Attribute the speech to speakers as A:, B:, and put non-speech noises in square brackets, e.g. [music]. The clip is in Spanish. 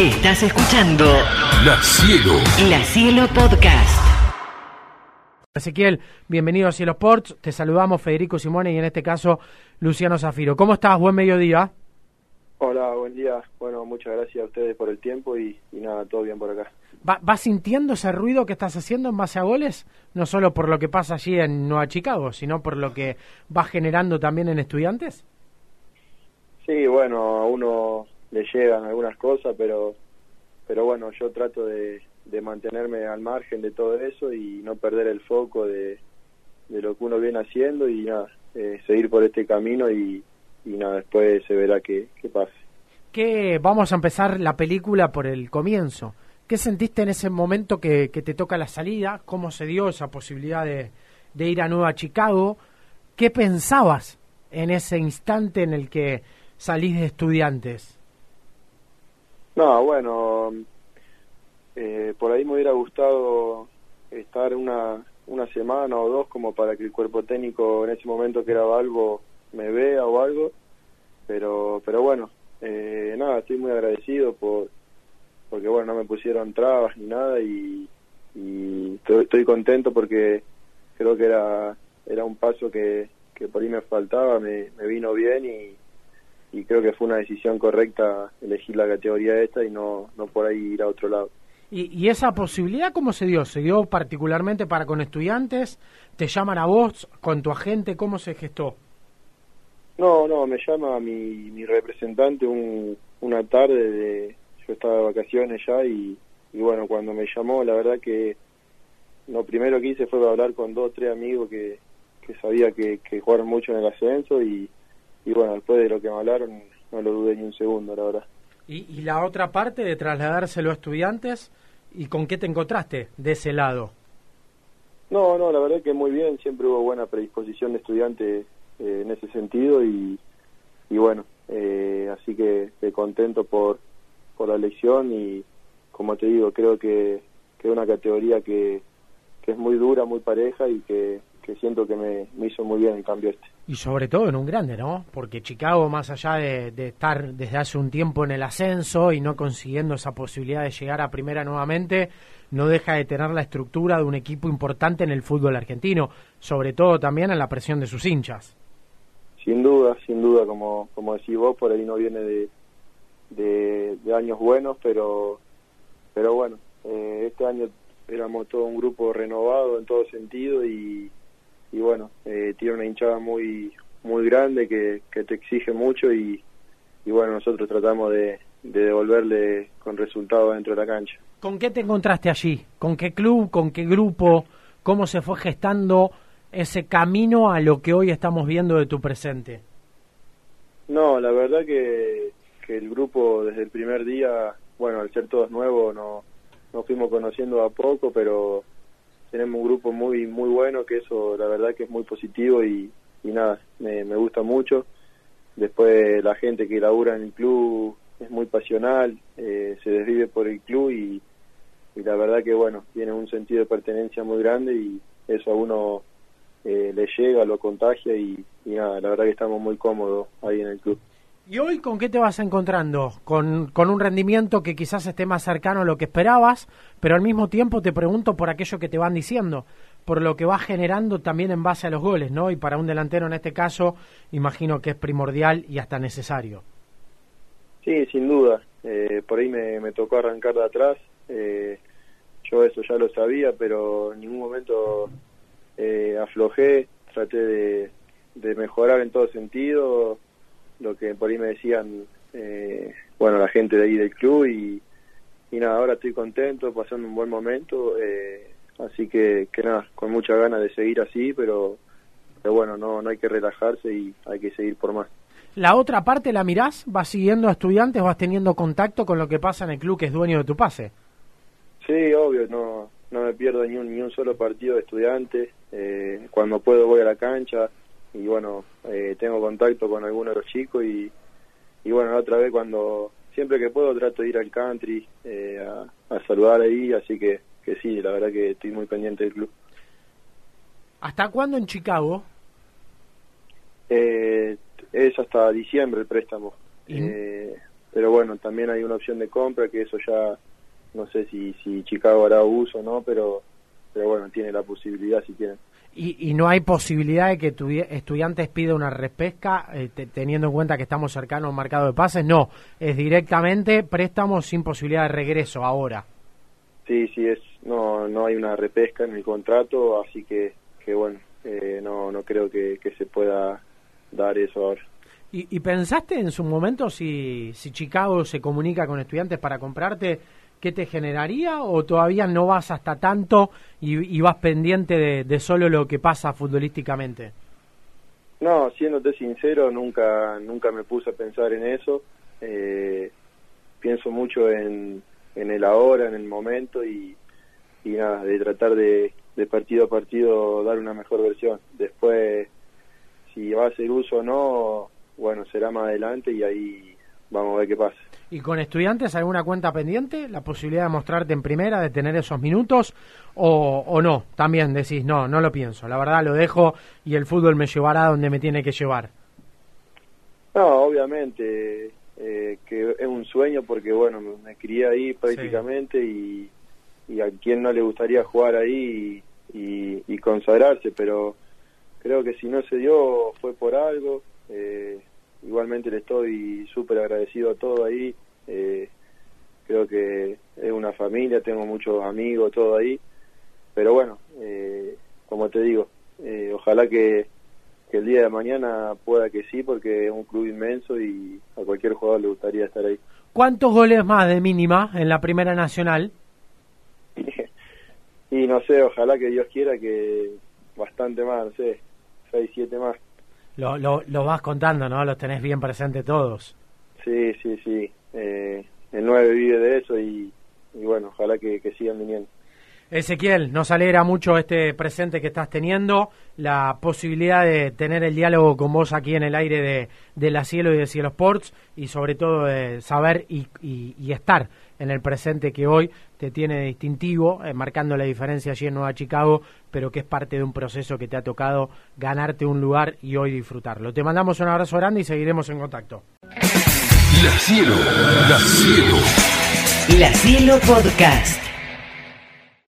A: Estás escuchando
B: La Cielo.
A: La Cielo Podcast.
C: Ezequiel, bienvenido a Cielo Sports. Te saludamos Federico Simone y en este caso Luciano Zafiro. ¿Cómo estás? Buen mediodía.
D: Hola, buen día. Bueno, muchas gracias a ustedes por el tiempo y, y nada, todo bien por acá.
C: ¿Va- ¿Vas sintiendo ese ruido que estás haciendo en base a goles? No solo por lo que pasa allí en Nueva Chicago, sino por lo que vas generando también en estudiantes.
D: Sí, bueno, a uno le llegan algunas cosas, pero pero bueno, yo trato de, mantenerme al margen de todo eso y no perder el foco de, de lo que uno viene haciendo y nada, eh, seguir por este camino y, y nada, después se verá qué, qué pasa.
C: ¿Qué, vamos a empezar la película por el comienzo. ¿Qué sentiste en ese momento que, que te toca la salida? ¿Cómo se dio esa posibilidad de, de ir a Nueva Chicago? ¿Qué pensabas en ese instante en el que salís de estudiantes?
D: No, bueno, eh, por ahí me hubiera gustado estar una, una semana o dos como para que el cuerpo técnico en ese momento que era algo me vea o algo, pero pero bueno, eh, nada, estoy muy agradecido por porque bueno, no me pusieron trabas ni nada y, y estoy, estoy contento porque creo que era era un paso que, que por ahí me faltaba, me, me vino bien y, y creo que fue una decisión correcta elegir la categoría esta y no, no por ahí ir a otro lado.
C: ¿Y, y esa posibilidad cómo se dio? ¿Se dio particularmente para con estudiantes? ¿Te llaman a vos con tu agente? ¿Cómo se gestó?
D: No, no, me llama mi, mi representante un, una tarde, de, yo estaba de vacaciones ya y, y bueno, cuando me llamó, la verdad que lo primero que hice fue hablar con dos o tres amigos que, que sabía que, que jugaron mucho en el ascenso y, y bueno, después de lo que me hablaron no lo dudé ni un segundo, la verdad.
C: ¿Y, y la otra parte de trasladárselo a estudiantes? ¿Y con qué te encontraste de ese lado?
D: No, no, la verdad que muy bien, siempre hubo buena predisposición de estudiantes eh, en ese sentido y, y bueno, eh, así que contento por, por la elección y como te digo, creo que, que es una categoría que, que es muy dura, muy pareja y que, que siento que me, me hizo muy bien el cambio este.
C: Y sobre todo en un grande, ¿no? Porque Chicago, más allá de, de estar desde hace un tiempo en el ascenso y no consiguiendo esa posibilidad de llegar a primera nuevamente, no deja de tener la estructura de un equipo importante en el fútbol argentino, sobre todo también en la presión de sus hinchas.
D: Sin duda, sin duda, como, como decís vos, por ahí no viene de, de, de años buenos, pero, pero bueno, eh, este año éramos todo un grupo renovado en todo sentido y, y bueno, eh, tiene una hinchada muy muy grande que, que te exige mucho y, y bueno, nosotros tratamos de, de devolverle con resultados dentro de la cancha.
C: ¿Con qué te encontraste allí? ¿Con qué club? ¿Con qué grupo? ¿Cómo se fue gestando ese camino a lo que hoy estamos viendo de tu presente?
D: No, la verdad que, que el grupo desde el primer día, bueno, al ser todos nuevos, no, nos fuimos conociendo a poco, pero tenemos un grupo muy muy bueno, que eso la verdad que es muy positivo y, y nada, me, gusta mucho. Después la gente que labura en el club es muy pasional, eh, se desvive por el club y, y la verdad que bueno, tiene un sentido de pertenencia muy grande y eso a uno eh, le llega, lo contagia y nada, la verdad que estamos muy cómodos ahí en el club.
C: ¿Y hoy con qué te vas encontrando? Con, con un rendimiento que quizás esté más cercano a lo que esperabas, pero al mismo tiempo te pregunto por aquello que te van diciendo, por lo que vas generando también en base a los goles, ¿no? Y para un delantero en este caso, imagino que es primordial y hasta necesario.
D: Sí, sin duda. Eh, por ahí me, me tocó arrancar de atrás. Eh, yo eso ya lo sabía, pero en ningún momento eh, aflojé. Traté de, de mejorar en todo sentido lo que por ahí me decían, eh, bueno, la gente de ahí del club y, y nada, ahora estoy contento, pasando un buen momento. Eh, así que, que nada, con mucha ganas de seguir así, pero, pero bueno, no, no hay que relajarse y hay que seguir por más.
C: La otra parte la mirás, vas siguiendo a estudiantes, vas teniendo contacto con lo que pasa en el club que es dueño de tu pase.
D: Sí, obvio, no, no me pierdo ni un, ni un solo partido de estudiante. Eh, cuando puedo voy a la cancha y bueno, eh, tengo contacto con algunos de los chicos y, y bueno, la otra vez cuando, siempre que puedo trato de ir al country eh, a, a saludar ahí, así que, que sí, la verdad que estoy muy pendiente del club.
C: ¿Hasta cuándo en Chicago?
D: Eh, es hasta diciembre el préstamo.
C: Y-
D: Eh, pero bueno, también hay una opción de compra que eso ya no sé si, si Chicago hará uso o no, pero, pero bueno, tiene la posibilidad si tienen.
C: Y, y no hay posibilidad de que tu, estudiantes pida una repesca eh, teniendo en cuenta que estamos cercanos a un mercado de pases. No, es directamente préstamo sin posibilidad de regreso ahora.
D: Sí, sí, es no no hay una repesca en el contrato, así que, que bueno, eh, no, no creo que, que se pueda dar eso ahora.
C: ¿Y, ¿Y, pensaste en su momento si, si Chicago se comunica con estudiantes para comprarte, qué te generaría o todavía no vas hasta tanto y, vas pendiente de, solo lo que pasa futbolísticamente?
D: No, siéndote sincero, nunca, nunca me puse a pensar en eso. Eh, pienso mucho en, en el ahora, en el momento y, y nada, de tratar de, de partido a partido dar una mejor versión. Después, si va a hacer uso o no, bueno, será más adelante y ahí vamos a ver qué pasa.
C: ¿Y con estudiantes alguna cuenta pendiente? ¿La posibilidad de mostrarte en primera, de tener esos minutos? ¿O, o no? También decís, no, no lo pienso. La verdad lo dejo y el fútbol me llevará donde me tiene que llevar.
D: No, obviamente eh, que es un sueño porque, bueno, me, crié ahí prácticamente y, y, a quien no le gustaría jugar ahí y, y, consagrarse, pero creo que si no se dio fue por algo. Eh, igualmente le estoy súper agradecido a todo ahí. Eh, creo que es una familia, tengo muchos amigos, todo ahí. Pero bueno, eh, como te digo, eh, ojalá que, que, el día de mañana pueda que sí, porque es un club inmenso y a cualquier jugador le gustaría estar ahí.
C: ¿Cuántos goles más de mínima en la Primera Nacional? [laughs]
D: y no sé, ojalá que Dios quiera que bastante más, no sé, seis, siete más
C: lo, lo, lo, vas contando, ¿no? Los tenés bien presentes todos.
D: Sí, sí, sí. Eh, el 9 vive de eso y, y bueno, ojalá que, que, sigan viniendo.
C: Ezequiel, nos alegra mucho este presente que estás teniendo, la posibilidad de tener el diálogo con vos aquí en el aire de, de La Cielo y de Cielo Sports y sobre todo de saber y, y, y estar en el presente que hoy te tiene distintivo, eh, marcando la diferencia allí en Nueva Chicago, pero que es parte de un proceso que te ha tocado ganarte un lugar y hoy disfrutarlo. Te mandamos un abrazo grande y seguiremos en contacto.
A: La Cielo, La Cielo. La Cielo Podcast.